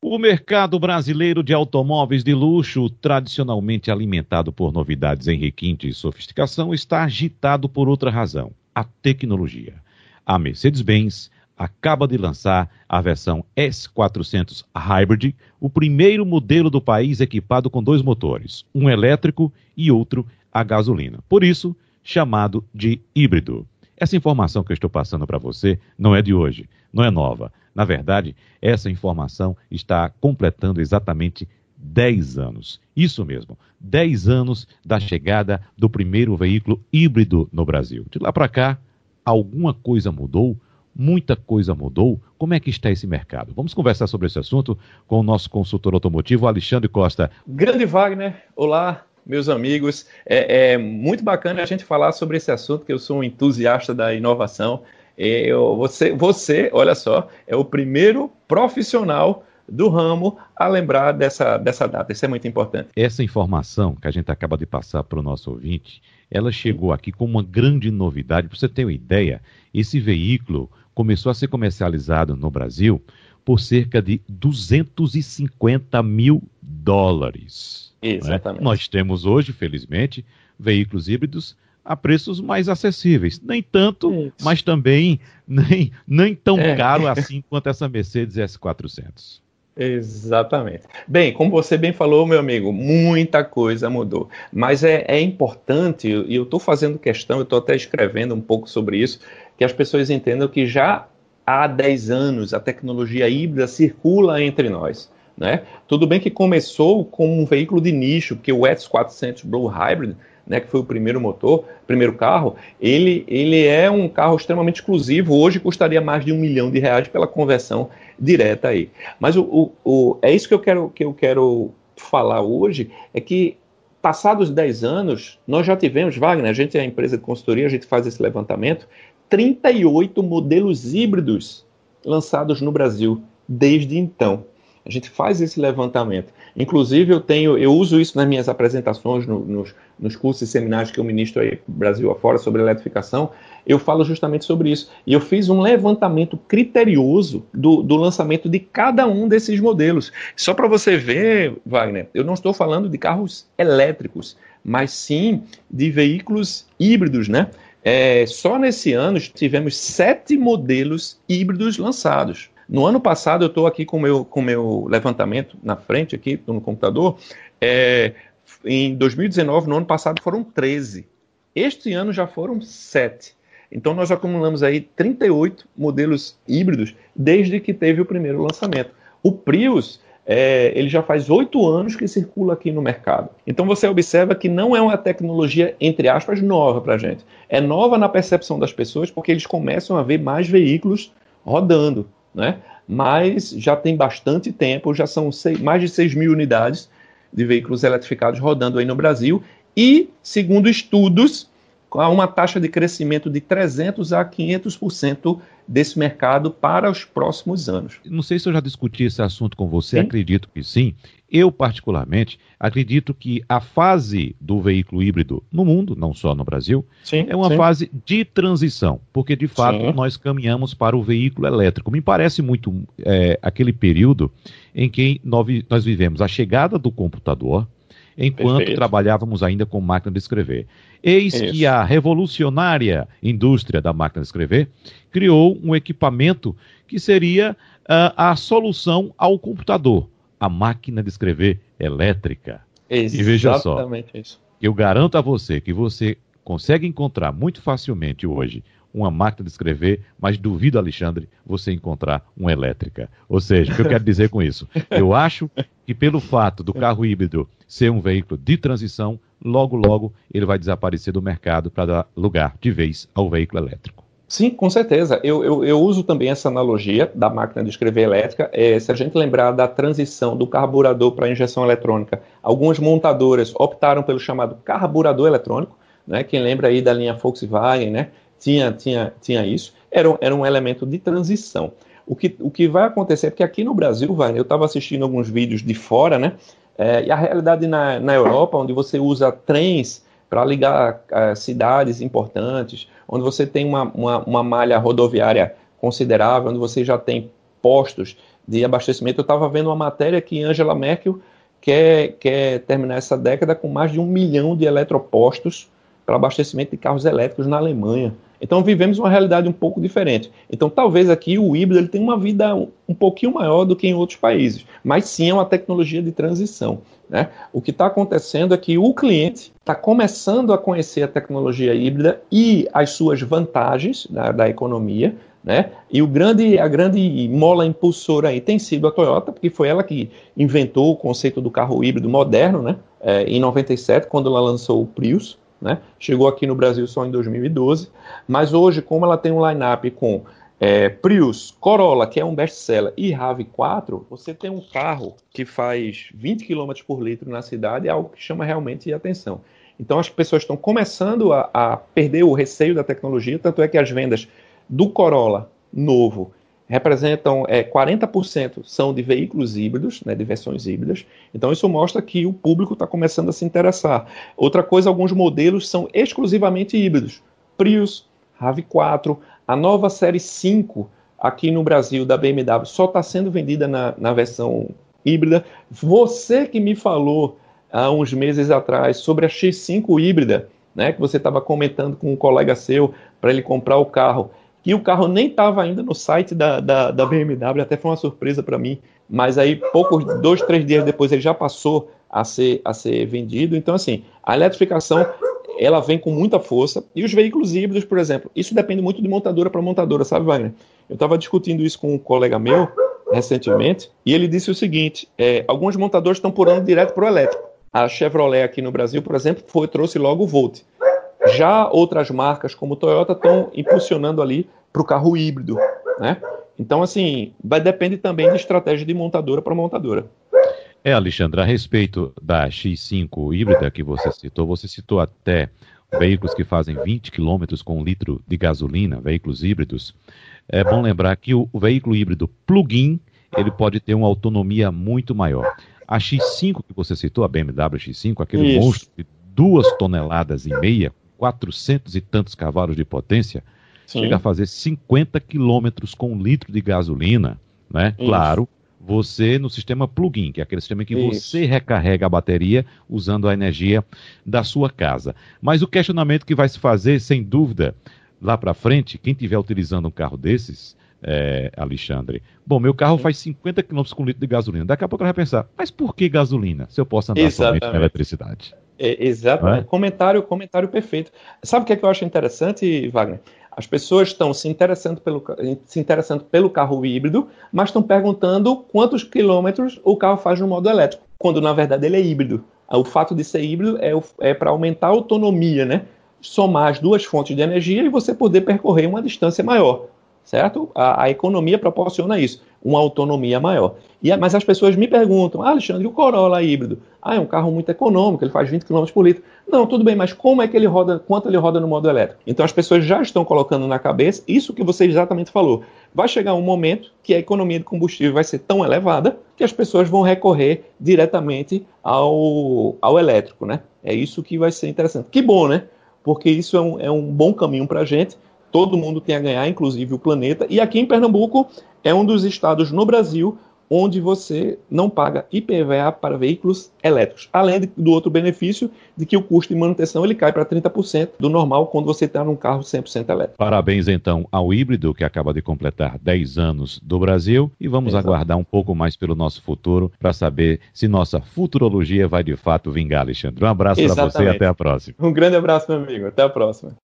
O mercado brasileiro de automóveis de luxo, tradicionalmente alimentado por novidades em requinte e sofisticação, está agitado por outra razão: a tecnologia. A Mercedes-Benz acaba de lançar a versão S400 Hybrid, o primeiro modelo do país equipado com dois motores, um elétrico e outro a gasolina. Por isso, chamado de híbrido. Essa informação que eu estou passando para você não é de hoje, não é nova. Na verdade, essa informação está completando exatamente 10 anos. Isso mesmo, 10 anos da chegada do primeiro veículo híbrido no Brasil. De lá para cá, alguma coisa mudou? Muita coisa mudou. Como é que está esse mercado? Vamos conversar sobre esse assunto com o nosso consultor automotivo, Alexandre Costa. Grande Wagner, olá, meus amigos. É, é, muito bacana a gente falar sobre esse assunto, que eu sou um entusiasta da inovação. Eu, você, você, olha só, é o primeiro profissional do ramo a lembrar dessa, dessa data. Isso é muito importante. Essa informação que a gente acaba de passar para o nosso ouvinte, ela chegou aqui com uma grande novidade. Para você ter uma ideia, esse veículo começou a ser comercializado no Brasil por cerca de 250 mil dólares. Né? Exatamente. Nós temos hoje, felizmente, veículos híbridos a preços mais acessíveis. Nem tanto, Isso. mas também nem, nem tão é. caro assim quanto essa Mercedes S400. Exatamente. Bem, como você bem falou, meu amigo, muita coisa mudou. Mas é, é importante, e eu estou fazendo questão, eu estou até escrevendo um pouco sobre isso, que as pessoas entendam que já há 10 anos a tecnologia híbrida circula entre nós. Né? Tudo bem que começou com um veículo de nicho, porque o X400 Blue Hybrid, né, que foi o primeiro motor, primeiro carro, ele, ele é um carro extremamente exclusivo. Hoje custaria mais de um milhão de reais pela conversão direta aí. Mas o, o, o, é isso que eu quero que eu quero falar hoje, é que passados 10 anos, nós já tivemos, Wagner, a gente é a empresa de consultoria, a gente faz esse levantamento, 38 modelos híbridos lançados no Brasil desde então. A gente faz esse levantamento. Inclusive, eu tenho, eu uso isso nas minhas apresentações, no, nos, nos cursos e seminários que eu ministro aí Brasil afora sobre eletrificação. Eu falo justamente sobre isso. E eu fiz um levantamento criterioso do, do lançamento de cada um desses modelos. Só para você ver, Wagner, eu não estou falando de carros elétricos, mas sim de veículos híbridos, né? É, só nesse ano tivemos sete modelos híbridos lançados. No ano passado, eu estou aqui com o meu, com meu levantamento na frente, aqui no computador. É, em 2019, no ano passado, foram 13. Este ano já foram 7. Então, nós acumulamos aí 38 modelos híbridos desde que teve o primeiro lançamento. O Prius, é, ele já faz oito anos que circula aqui no mercado. Então, você observa que não é uma tecnologia, entre aspas, nova para a gente. É nova na percepção das pessoas porque eles começam a ver mais veículos rodando né? mas já tem bastante tempo, já são seis, mais de 6 mil unidades de veículos eletrificados rodando aí no Brasil, e, segundo estudos, há uma taxa de crescimento de 300 a 500% desse mercado para os próximos anos. Não sei se eu já discuti esse assunto com você, sim? acredito que sim. Eu, particularmente, acredito que a fase do veículo híbrido no mundo, não só no Brasil, sim, é uma sim. fase de transição, porque de fato nós caminhamos para o veículo elétrico. Me parece muito é, aquele período em que nós vivemos a chegada do computador, enquanto Perfeito. trabalhávamos ainda com máquina de escrever. Eis Isso. que a revolucionária indústria da máquina de escrever criou um equipamento que seria uh, a solução ao computador, a máquina de escrever elétrica. Exatamente e veja só, isso. eu garanto a você que você consegue encontrar muito facilmente hoje uma máquina de escrever, mas duvido, Alexandre, você encontrar uma elétrica. Ou seja, o que eu quero dizer com isso? Eu acho que pelo fato do carro híbrido ser um veículo de transição, logo, logo ele vai desaparecer do mercado para dar lugar de vez ao veículo elétrico. Sim, com certeza. Eu, eu, eu, uso também essa analogia da máquina de escrever elétrica. É, se a gente lembrar da transição do carburador para a injeção eletrônica, algumas montadoras optaram pelo chamado carburador eletrônico. Né? Quem lembra aí da linha Volkswagen, né? Tinha, tinha, tinha isso. Era, era um elemento de transição. O que, o que vai acontecer é que aqui no Brasil, vai, eu estava assistindo alguns vídeos de fora, né? É, e a realidade na, na Europa, onde você usa trens para ligar uh, cidades importantes, onde você tem uma, uma, uma, malha rodoviária considerável, onde você já tem postos de abastecimento. Eu estava vendo uma matéria que Angela Merkel quer, quer terminar essa década com mais de um milhão de eletropostos para abastecimento de carros elétricos na Alemanha. Então vivemos uma realidade um pouco diferente. Então talvez aqui o híbrido ele tenha uma vida um, pouquinho maior do que em outros países, mas sim é uma tecnologia de transição. Né? O que está acontecendo é que o cliente está começando a conhecer a tecnologia híbrida e as suas vantagens da, da economia, né? E o grande, a grande mola impulsora aí tem sido a Toyota, porque foi ela que inventou o conceito do carro híbrido moderno, né? É, em 97, quando ela lançou o Prius, né? Chegou aqui no Brasil só em 2012, mas hoje, como ela tem um line-up com é, Prius, Corolla, que é um best-seller, e RAV4, você tem um carro que faz 20 km por litro na cidade, é algo que chama realmente atenção. Então as pessoas estão começando a, a perder o receio da tecnologia, tanto é que as vendas do Corolla novo representam é, 40% são de veículos híbridos, né, de versões híbridas. Então isso mostra que o público está começando a se interessar. Outra coisa, alguns modelos são exclusivamente híbridos. Prius, RAV4, a nova série 5 aqui no Brasil da BMW só está sendo vendida na, na versão híbrida. Você que me falou há uns meses atrás sobre a X5 híbrida, né, que você estava comentando com um colega seu para ele comprar o carro que o carro nem estava ainda no site da, da, da, BMW, até foi uma surpresa para mim, mas aí poucos, dois, três dias depois ele já passou a ser, a ser vendido. Então, assim, a eletrificação ela vem com muita força. E os veículos híbridos, por exemplo, isso depende muito de montadora para montadora, sabe, Wagner? Eu estava discutindo isso com um colega meu recentemente, e ele disse o seguinte: é, alguns montadores estão pulando direto para o elétrico. A Chevrolet aqui no Brasil, por exemplo, foi, trouxe logo o Volt. Já outras marcas, como Toyota, estão impulsionando ali para o carro híbrido, né? Então, assim, vai depender também de estratégia de montadora para montadora. É, Alexandre, a respeito da X5 híbrida que você citou, você citou até veículos que fazem 20 km com um litro de gasolina, veículos híbridos. É bom lembrar que o, o veículo híbrido plug-in, ele pode ter uma autonomia muito maior. A X5 que você citou, a BMW X5, aquele Isso. monstro de duas toneladas e meia, 400 e tantos cavalos de potência, Sim. chega a fazer 50 quilômetros com um litro de gasolina, né? Isso. Claro, você no sistema plug-in, que é aquele sistema que Isso. você recarrega a bateria usando a energia da sua casa. Mas o questionamento que vai se fazer, sem dúvida, lá para frente, quem estiver utilizando um carro desses, é, Alexandre, bom, meu carro faz 50 km com litro de gasolina. Daqui a pouco ele vai pensar, mas por que gasolina se eu posso andar Exatamente. somente com eletricidade? É, exatamente. É? Comentário, comentário perfeito. Sabe o que, é que eu acho interessante, Wagner? As pessoas estão se interessando, pelo, se interessando pelo carro híbrido, mas estão perguntando quantos quilômetros o carro faz no modo elétrico, quando na verdade ele é híbrido. O fato de ser híbrido é, é para aumentar a autonomia, né? Somar as duas fontes de energia e você poder percorrer uma distância maior certo? A, a, economia proporciona isso, uma autonomia maior. E, mas as pessoas me perguntam, ah, Alexandre, o Corolla híbrido? Ah, é um carro muito econômico, ele faz 20 km por litro. Não, tudo bem, mas como é que ele roda, quanto ele roda no modo elétrico? Então as pessoas já estão colocando na cabeça isso que você exatamente falou. Vai chegar um momento que a economia de combustível vai ser tão elevada que as pessoas vão recorrer diretamente ao, ao elétrico, né? É isso que vai ser interessante. Que bom, né? Porque isso é um, é um bom caminho para a gente todo mundo tem a ganhar, inclusive o planeta. E aqui em Pernambuco é um dos estados no Brasil onde você não paga IPVA para veículos elétricos. Além do outro benefício de que o custo de manutenção ele cai para 30% do normal quando você está num carro 100% elétrico. Parabéns então ao híbrido que acaba de completar 10 anos do Brasil e vamos Exato. aguardar um pouco mais pelo nosso futuro para saber se nossa futurologia vai de fato vingar, Alexandre. Um abraço para você e até a próxima. Um grande abraço, meu amigo. Até a próxima.